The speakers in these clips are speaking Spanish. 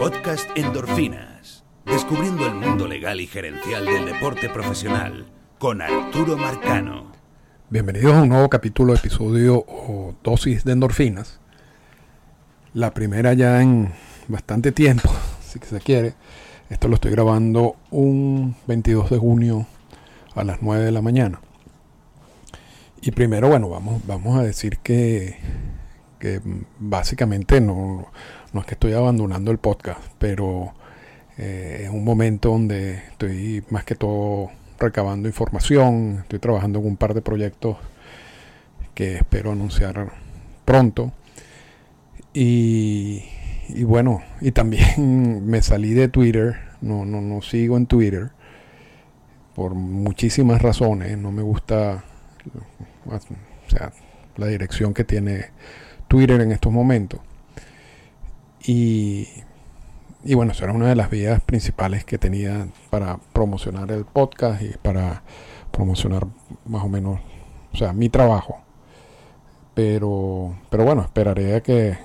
Podcast Endorfinas. Descubriendo el mundo legal y gerencial del deporte profesional con Arturo Marcano. Bienvenidos a un nuevo capítulo, episodio o dosis de endorfinas. La primera ya en bastante tiempo, si se quiere. Esto lo estoy grabando un 22 de junio a las 9 de la mañana. Y primero, bueno, vamos, vamos a decir que, que básicamente no, no es que estoy abandonando el podcast, pero eh, es un momento donde estoy más que todo recabando información, estoy trabajando en un par de proyectos que espero anunciar pronto. Y, y bueno, y también me salí de Twitter, no, no, no sigo en Twitter por muchísimas razones, no me gusta o sea, la dirección que tiene Twitter en estos momentos. Y, y bueno, eso era una de las vías principales que tenía para promocionar el podcast y para promocionar más o menos, o sea, mi trabajo. Pero, pero bueno, esperaré a que,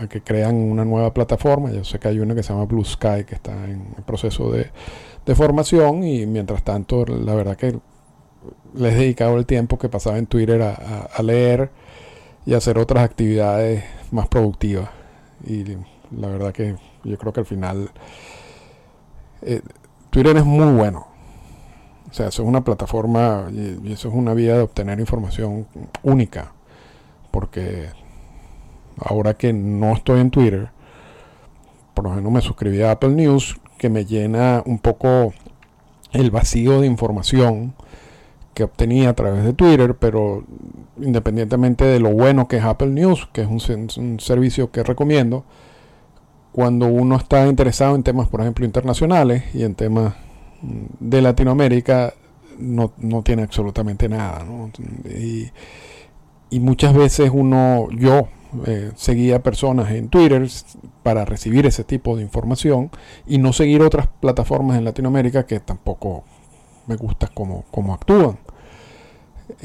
a que crean una nueva plataforma. Yo sé que hay una que se llama Blue Sky que está en proceso de, de formación y mientras tanto, la verdad que les he dedicado el tiempo que pasaba en Twitter a leer y hacer otras actividades más productivas. Y la verdad que yo creo que al final eh, Twitter es muy bueno. O sea, eso es una plataforma y, eso es una vía de obtener información única. Porque ahora que no estoy en Twitter, por lo menos me suscribí a Apple News, que me llena un poco el vacío de información que obtenía a través de Twitter, pero independientemente de lo bueno que es Apple News, que es un, servicio que recomiendo, cuando uno está interesado en temas, por ejemplo, internacionales y en temas de Latinoamérica, no, tiene absolutamente nada. Y, muchas veces uno, yo eh, seguía personas en Twitter para recibir ese tipo de información y no seguir otras plataformas en Latinoamérica que tampoco me gusta cómo, actúan.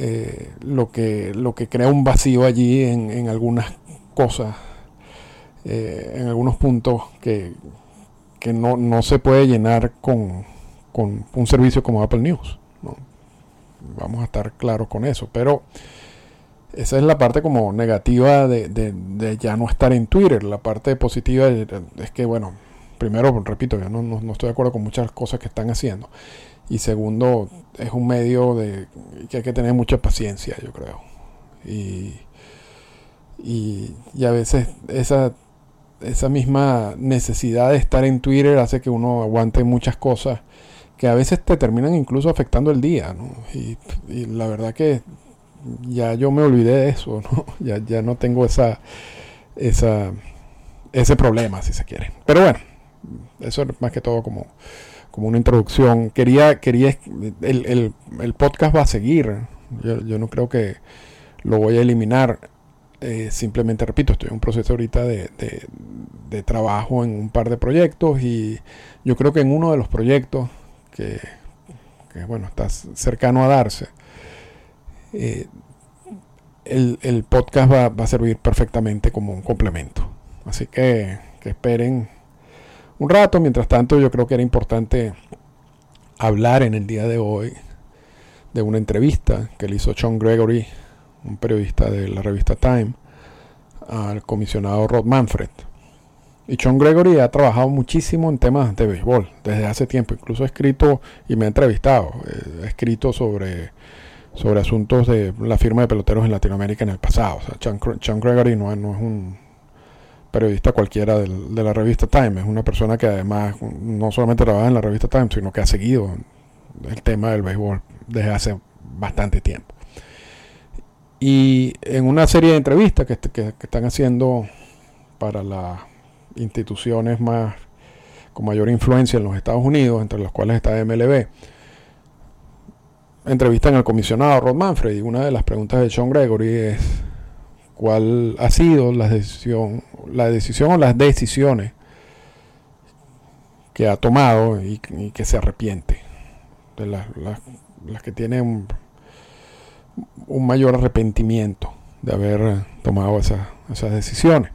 Eh, lo, que, lo que crea un vacío allí en, algunas cosas, eh, en algunos puntos que, no, se puede llenar con, un servicio como Apple News. Vamos a estar claros con eso. Pero esa es la parte como negativa de, ya no estar en Twitter. La parte positiva es, que, bueno, primero, repito, yo no, no estoy de acuerdo con muchas cosas que están haciendo. Y segundo, es un medio de que hay que tener mucha paciencia, yo creo. Y, y, a veces esa, esa misma necesidad de estar en Twitter hace que uno aguante muchas cosas que a veces te terminan incluso afectando el día. ¿no? Y, la verdad que ya yo me olvidé de eso, ¿no? Ya, ya no tengo esa, esa, ese problema, si se quiere. Pero bueno, eso es más que todo como como una introducción. Quería, quería el, el, podcast va a seguir. Yo, no creo que lo voy a eliminar. Eh, simplemente repito, estoy en un proceso ahorita de, de, trabajo en un par de proyectos y yo creo que en uno de los proyectos que, bueno, está cercano a darse, eh, el, el, podcast va, va, a servir perfectamente como un complemento. Así que, que esperen un rato. Mientras tanto, yo creo que era importante hablar en el día de hoy de una entrevista que le hizo Sean Gregory, un periodista de la revista Time, al comisionado Rod Manfred. Y Sean Gregory ha trabajado muchísimo en temas de béisbol desde hace tiempo. Incluso ha escrito y me ha entrevistado. Eh, ha escrito sobre, sobre asuntos de la firma de peloteros en Latinoamérica en el pasado. O sea, Gregory no es un periodista cualquiera de la revista Time. Es una persona que además no solamente trabaja en la revista Time, sino que ha seguido el tema del béisbol desde hace bastante tiempo. Y en una serie de entrevistas que, que, están haciendo para las instituciones más con mayor influencia en los Estados Unidos, entre las cuales está MLB, entrevistan al comisionado Rod Manfred y una de las preguntas de Sean Gregory es cuál ha sido la decisión, la decisión o las decisiones que ha tomado y, que se arrepiente, de las, que tienen un, mayor arrepentimiento de haber tomado esas decisiones.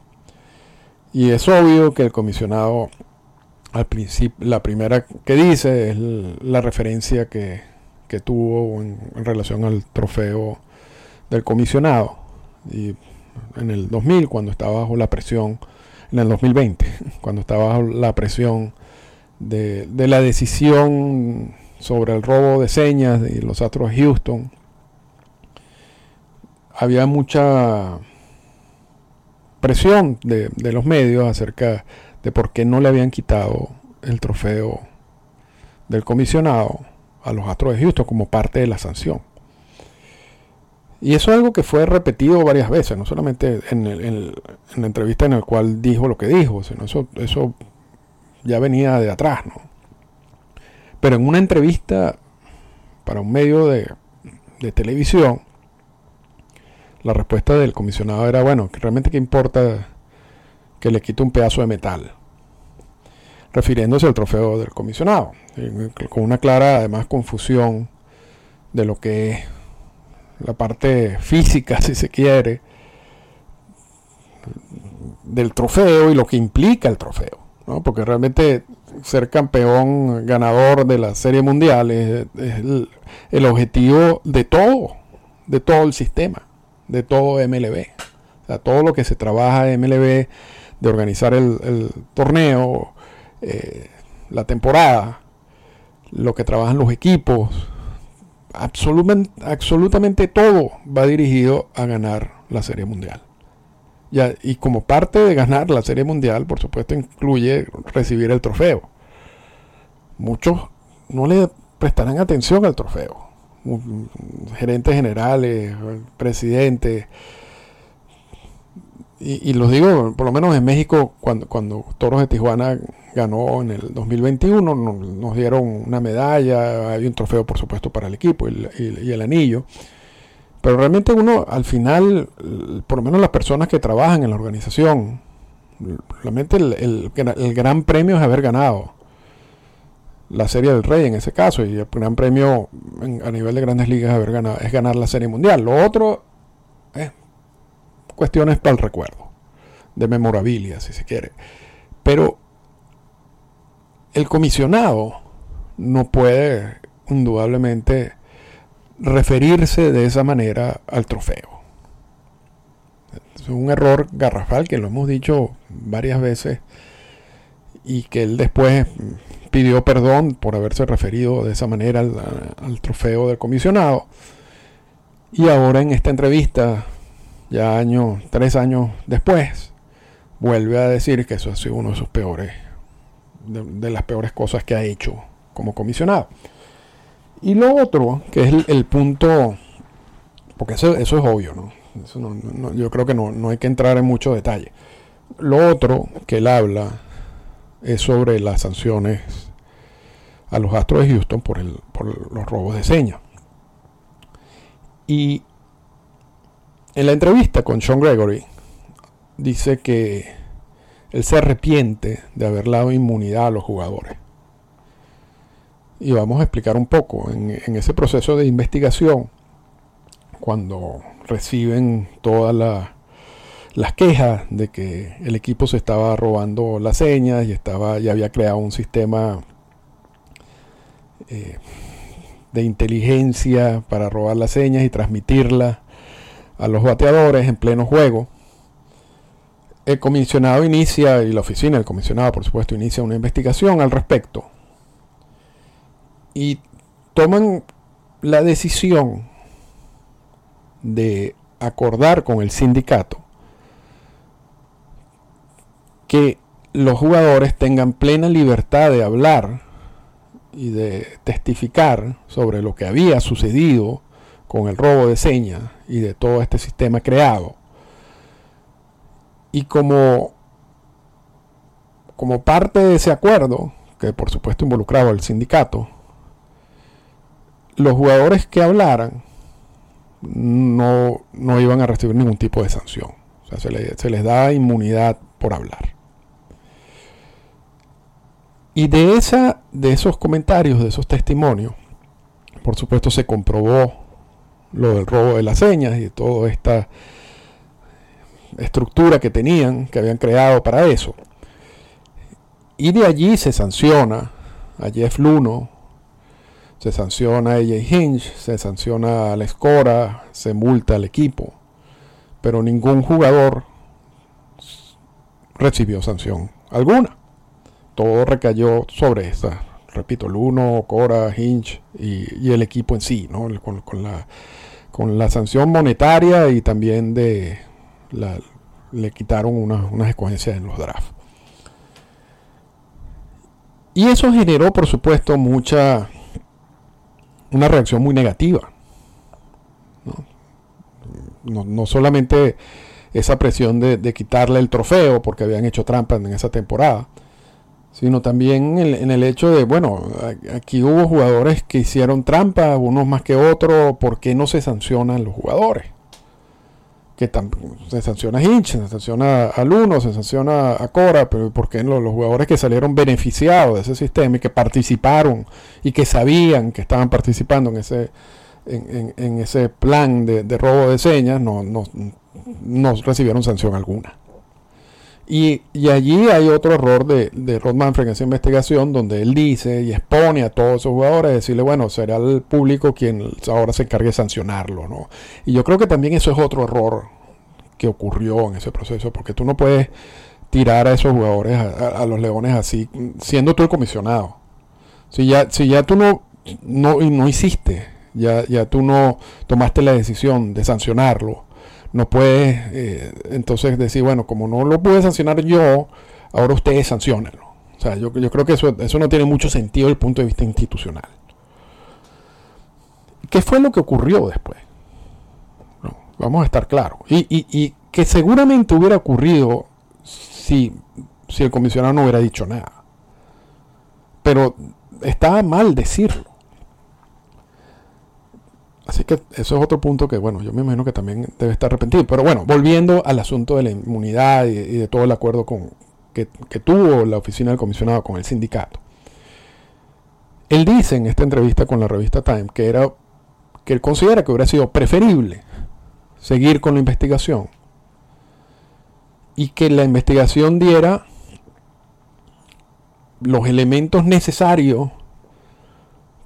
Y es obvio que el comisionado, al principio, la primera que dice es la referencia que, tuvo en, relación al trofeo del comisionado. Y en el 2000, cuando estaba bajo la presión, en el 2020, cuando estaba bajo la presión de, de la decisión sobre el robo de señas de los Astros de Houston, había mucha presión de, los medios acerca de por qué no le habían quitado el trofeo del comisionado a los Astros de Houston como parte de la sanción. Y eso es algo que fue repetido varias veces, no solamente en, la entrevista en la cual dijo lo que dijo, sino eso, eso ya venía de atrás, ¿no? Pero en una entrevista para un medio de, de televisión, la respuesta del comisionado era, bueno, realmente qué importa que le quite un pedazo de metal, refiriéndose al trofeo del comisionado, con una clara además confusión de lo que es la parte física, si se quiere, del trofeo y lo que implica el trofeo, ¿no? porque realmente ser campeón ganador de la serie mundial es, el objetivo de todo, de todo el sistema de todo MLB. O todo lo que se trabaja en MLB, de organizar el, torneo, eh, la temporada, lo que trabajan los equipos, absolutamente, todo va dirigido a ganar la Serie Mundial. Y como parte de ganar la Serie Mundial, por supuesto, incluye recibir el trofeo. Muchos no le prestarán atención al trofeo gerentes generales, presidentes. Y, los digo, por lo menos en México, cuando, cuando Toros de Tijuana ganó en el 2021, nos, dieron una medalla, hay un trofeo por supuesto para el equipo y, el anillo. Pero realmente uno, al final, por lo menos las personas que trabajan en la organización, realmente el gran premio es haber ganado la Serie del Rey en ese caso, y el gran premio a nivel de grandes ligas es ganar la Serie Mundial. Lo otro es cuestiones para el recuerdo, de memorabilia, si se quiere. Pero el comisionado no puede indudablemente referirse de esa manera al trofeo. Es un error garrafal que lo hemos dicho varias veces y que él después pidió perdón por haberse referido de esa manera al, trofeo del comisionado. Y ahora en esta entrevista, ya años, tres años después, vuelve a decir que eso ha sido uno de sus peores, de, las peores cosas que ha hecho como comisionado. Y lo otro, que es el, punto, porque eso, eso, es obvio, ¿no? yo creo que no, no hay que entrar en mucho detalle. Lo otro que él habla es sobre las sanciones a los Astros de Houston por, el, por los robos de señas. Y en la entrevista con Sean Gregory dice que él se arrepiente de haber dado inmunidad a los jugadores. Y vamos a explicar un poco en, ese proceso de investigación, cuando reciben todas las las quejas de que el equipo se estaba robando las señas y estaba y había creado un sistema eh, de inteligencia para robar las señas y transmitirlas a los bateadores en pleno juego. El comisionado inicia, y la oficina del comisionado por supuesto, inicia una investigación al respecto. Y toman la decisión de acordar con el sindicato que los jugadores tengan plena libertad de hablar y de testificar sobre lo que había sucedido con el robo de señas y de todo este sistema creado. Y como, como parte de ese acuerdo, que por supuesto involucraba al sindicato, los jugadores que hablaran no, no iban a recibir ningún tipo de sanción. O sea, se, se les da inmunidad por hablar. Y de, esa, de esos comentarios, de esos testimonios, por supuesto se comprobó lo del robo de las señas y toda esta estructura que tenían, que habían creado para eso. Y de allí se sanciona a Jeff Luno, se sanciona a AJ Hinch, se sanciona a la Escora, se multa al equipo. Pero ningún jugador recibió sanción alguna. Todo recayó sobre esa, repito, Luno, Cora, Hinch y, el equipo en sí, ¿no? con, la, con la sanción monetaria y también de le quitaron unas escogencias en los drafts. Y eso generó, por supuesto, mucha una reacción muy negativa. No, solamente esa presión de, quitarle el trofeo porque habían hecho trampa en esa temporada, sino también en, el hecho de, bueno, aquí hubo jugadores que hicieron trampa, unos más que otros, ¿por qué no se sancionan los jugadores? Que se sanciona a Hinch, se sanciona a Luno, se sanciona a Cora, pero ¿por qué los, jugadores que salieron beneficiados de ese sistema y que participaron y que sabían que estaban participando en ese, en, ese plan de, de, robo de señas no, no, no recibieron sanción alguna? Y, allí hay otro error de, de Rod Manfred en esa investigación donde él dice y expone a todos esos jugadores, decirle, bueno, será el público quien ahora se encargue de sancionarlo, ¿no? Y yo creo que también eso es otro error que ocurrió en ese proceso, porque tú no puedes tirar a esos jugadores, a, los leones así, siendo tú el comisionado. Si ya, si ya tú no, no, no hiciste, ya, ya tú no tomaste la decisión de sancionarlo, no puedes eh, entonces decir, bueno, como no lo pude sancionar yo, ahora ustedes sancionenlo. O sea, yo, creo que eso, eso no tiene mucho sentido desde el punto de vista institucional. ¿Qué fue lo que ocurrió después? vamos a estar claros. Y, y, que seguramente hubiera ocurrido si, si el comisionado no hubiera dicho nada. Pero estaba mal decirlo. Así que eso es otro punto que, bueno, yo me imagino que también debe estar arrepentido. Pero bueno, volviendo al asunto de la inmunidad y, de todo el acuerdo con, que, tuvo la oficina del comisionado con el sindicato. Él dice en esta entrevista con la revista Time que, era, que él considera que hubiera sido preferible seguir con la investigación y que la investigación diera los elementos necesarios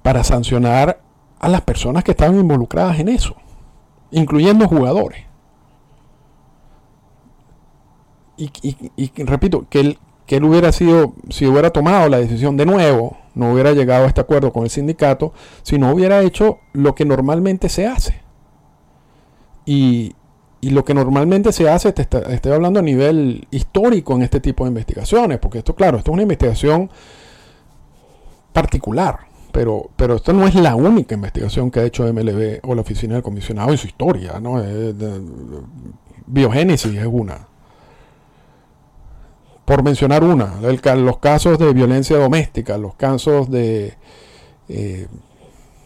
para sancionar a las personas que estaban involucradas en eso, incluyendo jugadores. Y, repito, que él, que él hubiera sido, si hubiera tomado la decisión de nuevo, no hubiera llegado a este acuerdo con el sindicato, si no hubiera hecho lo que normalmente se hace. Y, lo que normalmente se hace, te estoy hablando a nivel histórico en este tipo de investigaciones, porque esto, claro, esto es una investigación particular. Pero, pero esta no es la única investigación que ha hecho MLB o la oficina del comisionado en su historia, ¿no? biogénesis es una. Por mencionar una, los casos de violencia doméstica, los casos de, eh,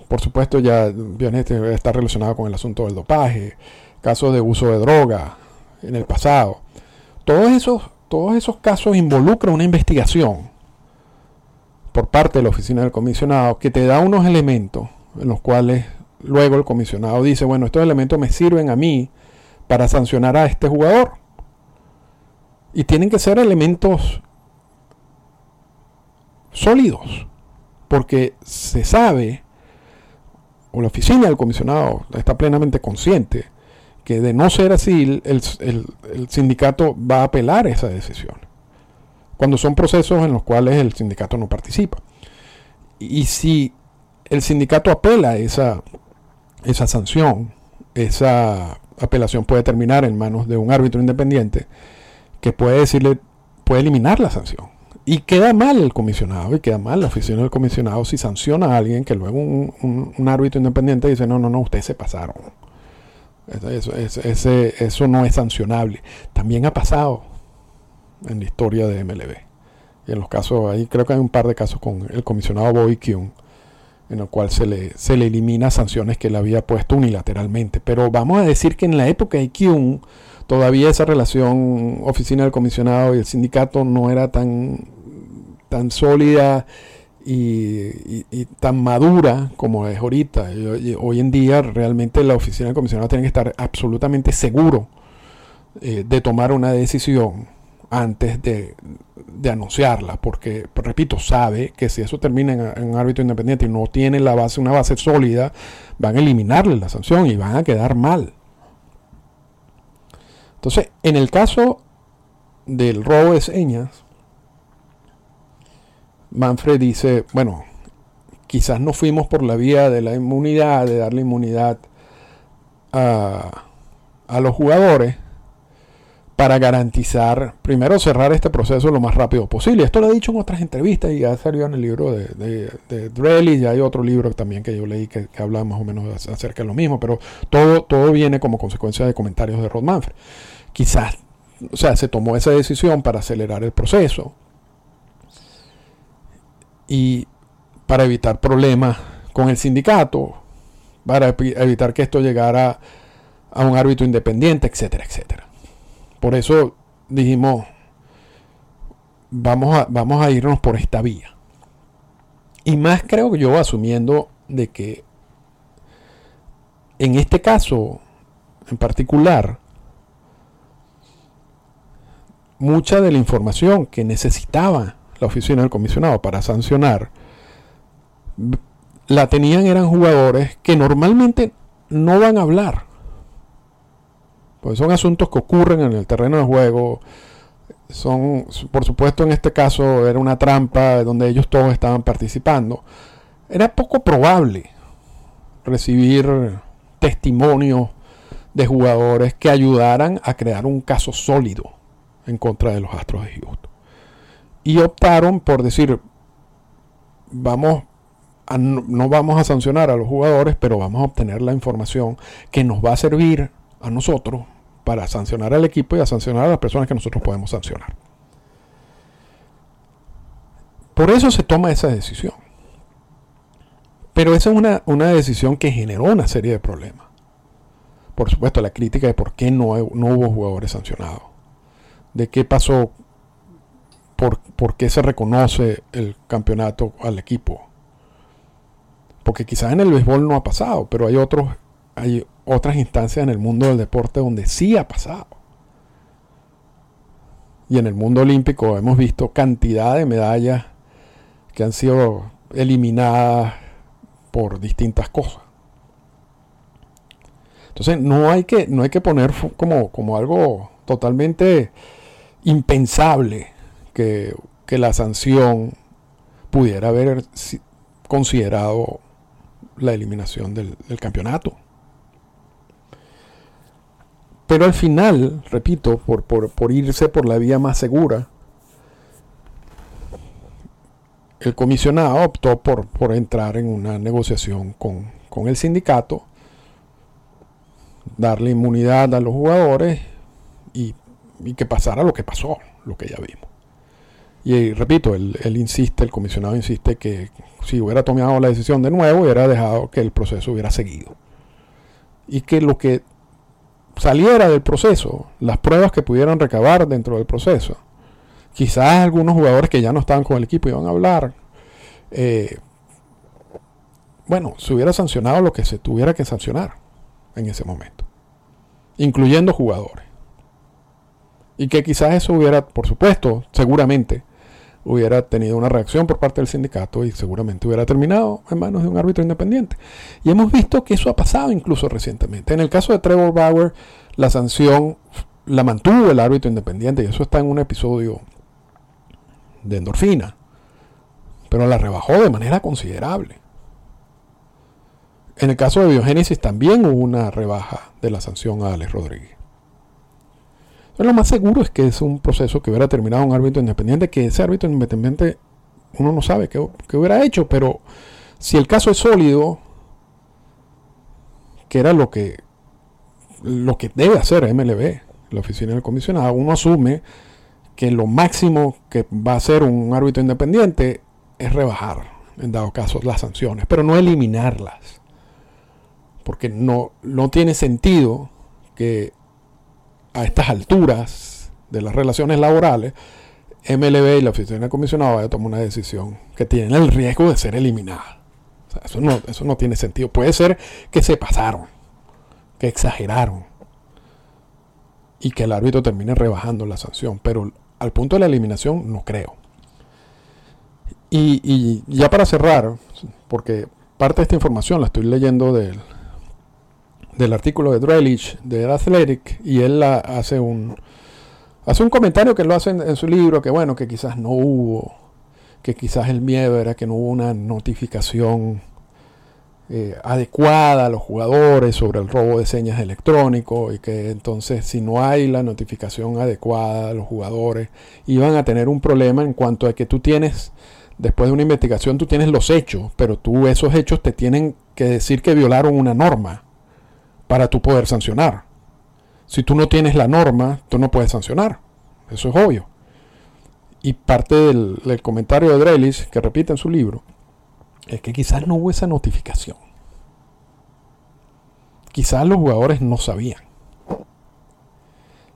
por supuesto ya violencia está relacionado con el asunto del dopaje, casos de uso de droga en el pasado. Todos esos, todos esos casos involucran una investigación por parte de la oficina del comisionado que te da unos elementos en los cuales luego el comisionado dice, bueno, estos elementos me sirven a mí para sancionar a este jugador. Y tienen que ser elementos sólidos, porque se sabe, o la oficina del comisionado está plenamente consciente, que de no ser así, el, el sindicato va a apelar esa decisión cuando son procesos en los cuales el sindicato no participa. Y si el sindicato apela esa, esa sanción, esa apelación puede terminar en manos de un árbitro independiente que puede decirle, puede eliminar la sanción. Y queda mal el comisionado y queda mal la oficina del comisionado si sanciona a alguien que luego un, árbitro independiente dice, no, no, no, ustedes se pasaron. eso no es sancionable. También ha pasado en la historia de MLB. Y en los casos, ahí creo que hay un par de casos con el comisionado Bobby Kuhn, en el cual se le, se le elimina sanciones que le había puesto unilateralmente. Pero vamos a decir que en la época de Kuhn, todavía esa relación oficina del comisionado y el sindicato no era tan, tan sólida y, tan madura como es ahorita. hoy en día realmente la oficina del comisionado tiene que estar absolutamente seguro eh, de tomar una decisión antes de, anunciarla, porque, repito, sabe que si eso termina en, un árbitro independiente y no tiene la base, una base sólida, van a eliminarle la sanción y van a quedar mal. Entonces, en el caso del robo de señas, Manfred dice, bueno, quizás no fuimos por la vía de la inmunidad, de darle inmunidad a los jugadores, para garantizar, primero, cerrar este proceso lo más rápido posible. Esto lo he dicho en otras entrevistas y ya salió en el libro de, de, y hay otro libro también que yo leí que, habla más o menos acerca de lo mismo, pero todo, todo viene como consecuencia de comentarios de Rod Manfred. Quizás, o sea, se tomó esa decisión para acelerar el proceso y para evitar problemas con el sindicato, para evitar que esto llegara a un árbitro independiente, etcétera, etcétera. Por eso dijimos, vamos a, vamos a irnos por esta vía. Y más creo que yo asumiendo de que en este caso en particular, mucha de la información que necesitaba la oficina del comisionado para sancionar, la tenían eran jugadores que normalmente no van a hablar pues son asuntos que ocurren en el terreno de juego. Son, por supuesto, en este caso era una trampa donde ellos todos estaban participando. Era poco probable recibir testimonios de jugadores que ayudaran a crear un caso sólido en contra de los Astros de Houston. Y optaron por decir, vamos no vamos a sancionar a los jugadores, pero vamos a obtener la información que nos va a servir a nosotros para sancionar al equipo y a sancionar a las personas que nosotros podemos sancionar. Por eso se toma esa decisión. Pero esa es una, una decisión que generó una serie de problemas. Por supuesto, la crítica de por qué no, no hubo jugadores sancionados. De qué pasó, por, por qué se reconoce el campeonato al equipo. Porque quizás en el béisbol no ha pasado, pero hay otros hay otras instancias en el mundo del deporte donde sí ha pasado. Y en el mundo olímpico hemos visto cantidad de medallas que han sido eliminadas por distintas cosas. Entonces no hay que, no hay que poner como, como algo totalmente impensable que, la sanción pudiera haber considerado la eliminación del campeonato. Pero al final, repito, por, irse por la vía más segura, el comisionado optó por, entrar en una negociación con, el sindicato, darle inmunidad a los jugadores y, que pasara lo que pasó, lo que ya vimos. Y repito, él, él, insiste, el comisionado insiste que si hubiera tomado la decisión de nuevo, hubiera dejado que el proceso hubiera seguido. Y que lo que saliera del proceso, las pruebas que pudieran recabar dentro del proceso. Quizás algunos jugadores que ya no estaban con el equipo iban a hablar. Eh, bueno, se hubiera sancionado lo que se tuviera que sancionar en ese momento, incluyendo jugadores. Y que quizás eso hubiera, por supuesto, seguramente, hubiera tenido una reacción por parte del sindicato y seguramente hubiera terminado en manos de un árbitro independiente. Y hemos visto que eso ha pasado incluso recientemente. En el caso de Trevor Bauer, la sanción la mantuvo el árbitro independiente y eso está en un episodio de endorfina, pero la rebajó de manera considerable. En el caso de Biogénesis también hubo una rebaja de la sanción a Alex Rodríguez lo más seguro es que es un proceso que hubiera terminado un árbitro independiente, que ese árbitro independiente uno no sabe qué, hubiera hecho, pero si el caso es sólido, que era lo que, lo que debe hacer MLB, la oficina del comisionado, uno asume que lo máximo que va a hacer un árbitro independiente es rebajar, en dado caso, las sanciones, pero no eliminarlas. Porque no, no tiene sentido que a estas alturas de las relaciones laborales, MLB y la oficina del comisionado vaya a tomar una decisión que tiene el riesgo de ser eliminada. eso, no, eso no tiene sentido. Puede ser que se pasaron, que exageraron. y que el árbitro termine rebajando la sanción. Pero al punto de la eliminación no creo. Y, ya para cerrar, porque parte de esta información la estoy leyendo del, del artículo de Drelich de Athletic y él hace un hace un comentario que lo hace en, su libro que bueno que quizás no hubo que quizás el miedo era que no hubo una notificación eh, adecuada a los jugadores sobre el robo de señas electrónico y que entonces si no hay la notificación adecuada a los jugadores iban a tener un problema en cuanto a que tú tienes después de una investigación tú tienes los hechos, pero tú esos hechos te tienen que decir que violaron una norma para tú poder sancionar. Si tú no tienes la norma, tú no puedes sancionar. Eso es obvio. Y parte del, comentario de Drelis, que repite en su libro, es que quizás no hubo esa notificación. Quizás los jugadores no sabían.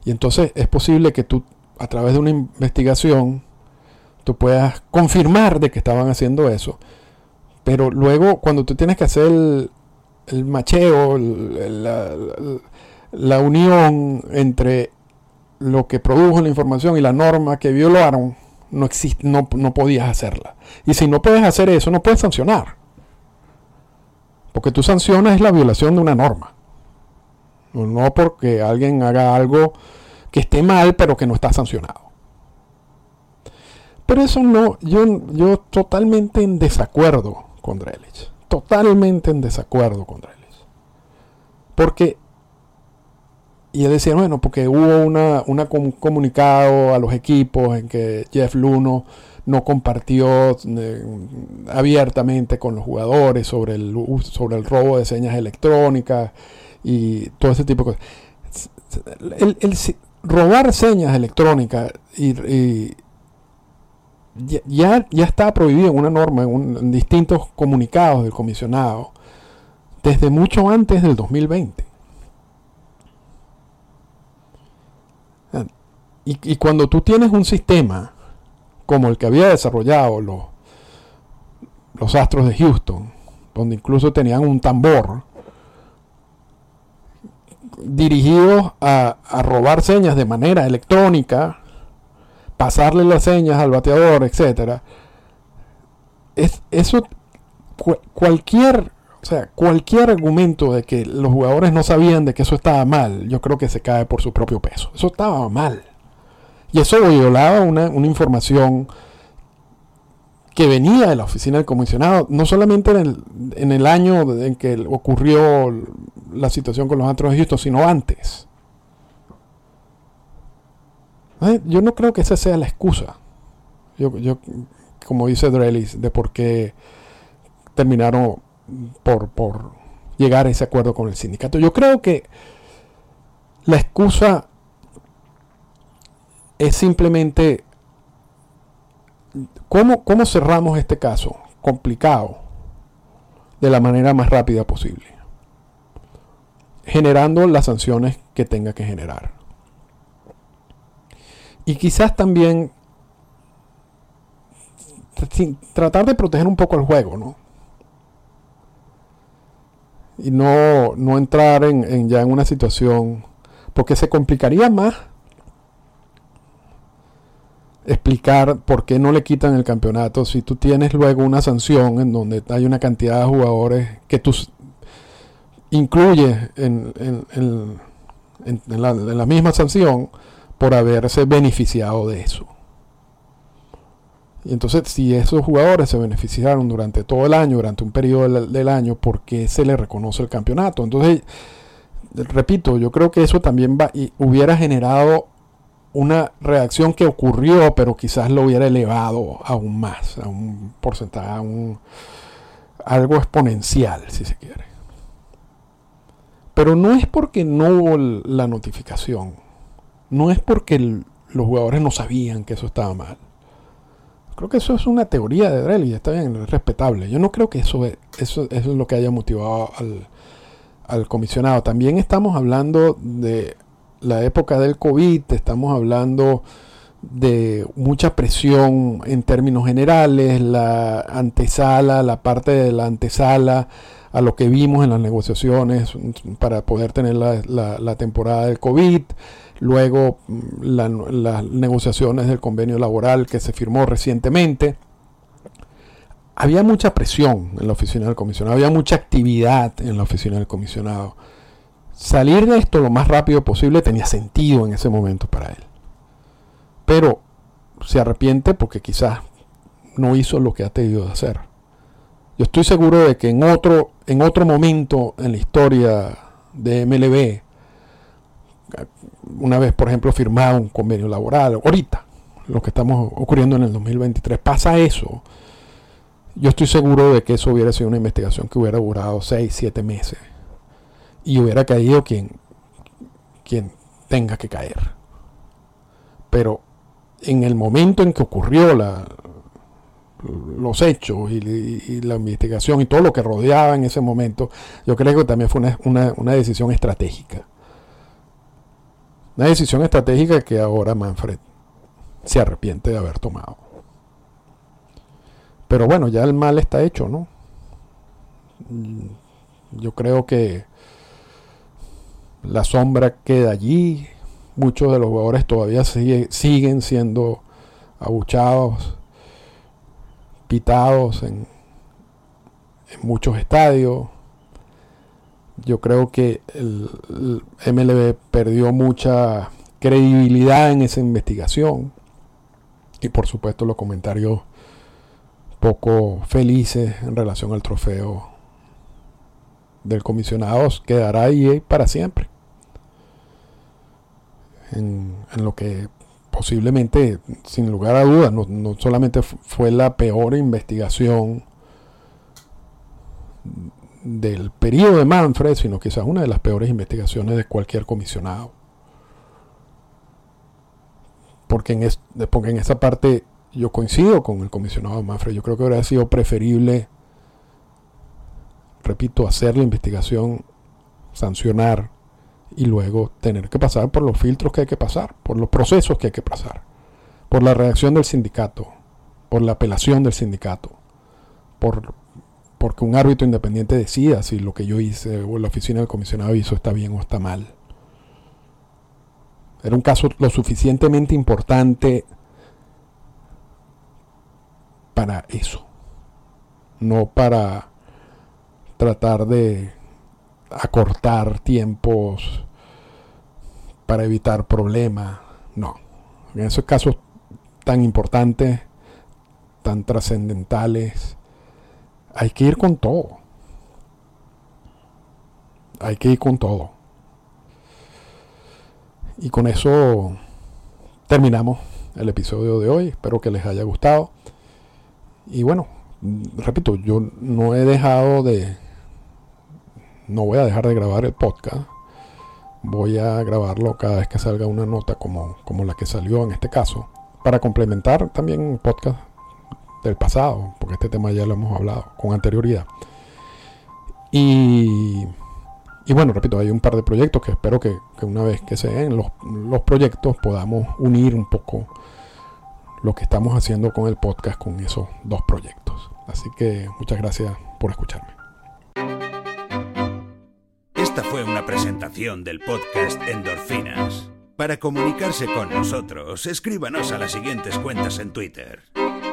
Y entonces es posible que tú, a través de una investigación, tú puedas confirmar de que estaban haciendo eso. Pero luego, cuando tú tienes que hacer el, macheo, la, unión entre lo que produjo la información y la norma que violaron, no, existe, no, no podías hacerla. Y si no puedes hacer eso, no puedes sancionar. Porque tú sancionas la violación de una norma. No porque alguien haga algo que esté mal, pero que no está sancionado. Pero eso no, yo, yo totalmente en desacuerdo con Drelich. Totalmente en desacuerdo con Drelich. Porque, y él decía, bueno, porque hubo una, un comunicado a los equipos en que Jeff Luno no compartió eh, abiertamente con los jugadores sobre el, sobre el robo de señas electrónicas y todo ese tipo de cosas. El, robar señas electrónicas y ya, ya está prohibido en una norma, en, distintos comunicados del comisionado, desde mucho antes del 2020. Y, y, cuando tú tienes un sistema como el que había desarrollado los, los Astros de Houston, donde incluso tenían un tambor dirigido a, a robar señas de manera electrónica, pasarle las señas al bateador, etcétera. Es, eso cualquier, o sea, cualquier argumento de que los jugadores no sabían de que eso estaba mal, yo creo que se cae por su propio peso. Eso estaba mal. Y eso violaba una, una información que venía de la oficina del comisionado, no solamente en el, en el año en que ocurrió la situación con los Astros de Houston, sino antes. Yo no creo que esa sea la excusa. Yo, yo como dice Drelis, de por qué terminaron por, por llegar a ese acuerdo con el sindicato. Yo creo que la excusa es simplemente cómo, cómo cerramos este caso complicado de la manera más rápida posible, generando las sanciones que tenga que generar. Y quizás también tratar de proteger un poco el juego, ¿no? Y no, no entrar en, ya en una situación, porque se complicaría más explicar por qué no le quitan el campeonato si tú tienes luego una sanción en donde hay una cantidad de jugadores que tú incluyes en, en la misma sanción por haberse beneficiado de eso. Y entonces, si esos jugadores se beneficiaron durante todo el año, durante un periodo del, año, ¿por qué se le reconoce el campeonato? Entonces, repito, yo creo que eso también hubiera generado una reacción que ocurrió, pero quizás lo hubiera elevado aún más, a un porcentaje, a un, algo exponencial, si se quiere. Pero no es porque no hubo la notificación no es porque los jugadores no sabían que eso estaba mal. Creo que eso es una teoría de Drell y está bien, es respetable. Yo no creo que eso es, eso, es lo que haya motivado al, al comisionado. También estamos hablando de la época del COVID, estamos hablando de mucha presión en términos generales, la antesala, la parte de la antesala a lo que vimos en las negociaciones para poder tener la, la temporada del COVID luego mm, las negociaciones del convenio laboral que se firmó recientemente. Había mucha presión en la oficina del comisionado, había mucha actividad en la oficina del comisionado. Salir de esto lo más rápido posible tenía sentido en ese momento para él. Pero se arrepiente porque quizás no hizo lo que ha tenido de hacer. Yo estoy seguro de que en otro, en otro momento en la historia de MLB, una vez, por ejemplo, firmado un convenio laboral, ahorita, lo que estamos ocurriendo en el 2023, pasa eso. Yo estoy seguro de que eso hubiera sido una investigación que hubiera durado 6, 7 meses y hubiera caído quien, quien tenga que caer. Pero en el momento en que ocurrió la, los hechos y, la investigación y todo lo que rodeaba en ese momento, yo creo que también fue una, una, decisión estratégica. Una decisión estratégica que ahora Manfred se arrepiente de haber tomado. Pero bueno, ya el mal está hecho, ¿no? Yo creo que la sombra queda allí. Muchos de los jugadores todavía siguen siendo abuchados pitados en, muchos estadios. Yo creo que el, MLB perdió mucha credibilidad en esa investigación. Y por supuesto los comentarios poco felices en relación al trofeo del comisionado quedará ahí para siempre. En, en, lo que posiblemente, sin lugar a dudas, no, solamente fue la peor investigación del periodo de Manfred, sino quizás una de las peores investigaciones de cualquier comisionado. Porque en, porque en esa parte yo coincido con el comisionado Manfred. Yo creo que habría sido preferible, repito, hacer la investigación, sancionar y luego tener que pasar por los filtros que hay que pasar, por los procesos que hay que pasar, por la reacción del sindicato, por la apelación del sindicato, por porque un árbitro independiente decida si lo que yo hice o la oficina del comisionado hizo está bien o está mal. Era un caso lo suficientemente importante para eso, no para tratar de acortar tiempos para evitar problemas. No. En esos casos tan importantes, tan trascendentales, hay que ir con todo. Hay que ir con todo. Y con eso terminamos el episodio de hoy. Espero que les haya gustado. Y bueno, repito, yo no he dejado de no voy a dejar de grabar el podcast. Voy a grabarlo cada vez que salga una nota como, como la que salió en este caso. Para complementar también un podcast del pasado, porque este tema ya lo hemos hablado con anterioridad. Y, y bueno, repito, hay un par de proyectos que espero que, una vez que se den los, los proyectos podamos unir un poco lo que estamos haciendo con el podcast con esos dos proyectos. Así que muchas gracias por escucharme. Esta fue una presentación del podcast Endorfinas. Para comunicarse con nosotros, escríbanos a las siguientes cuentas en Twitter.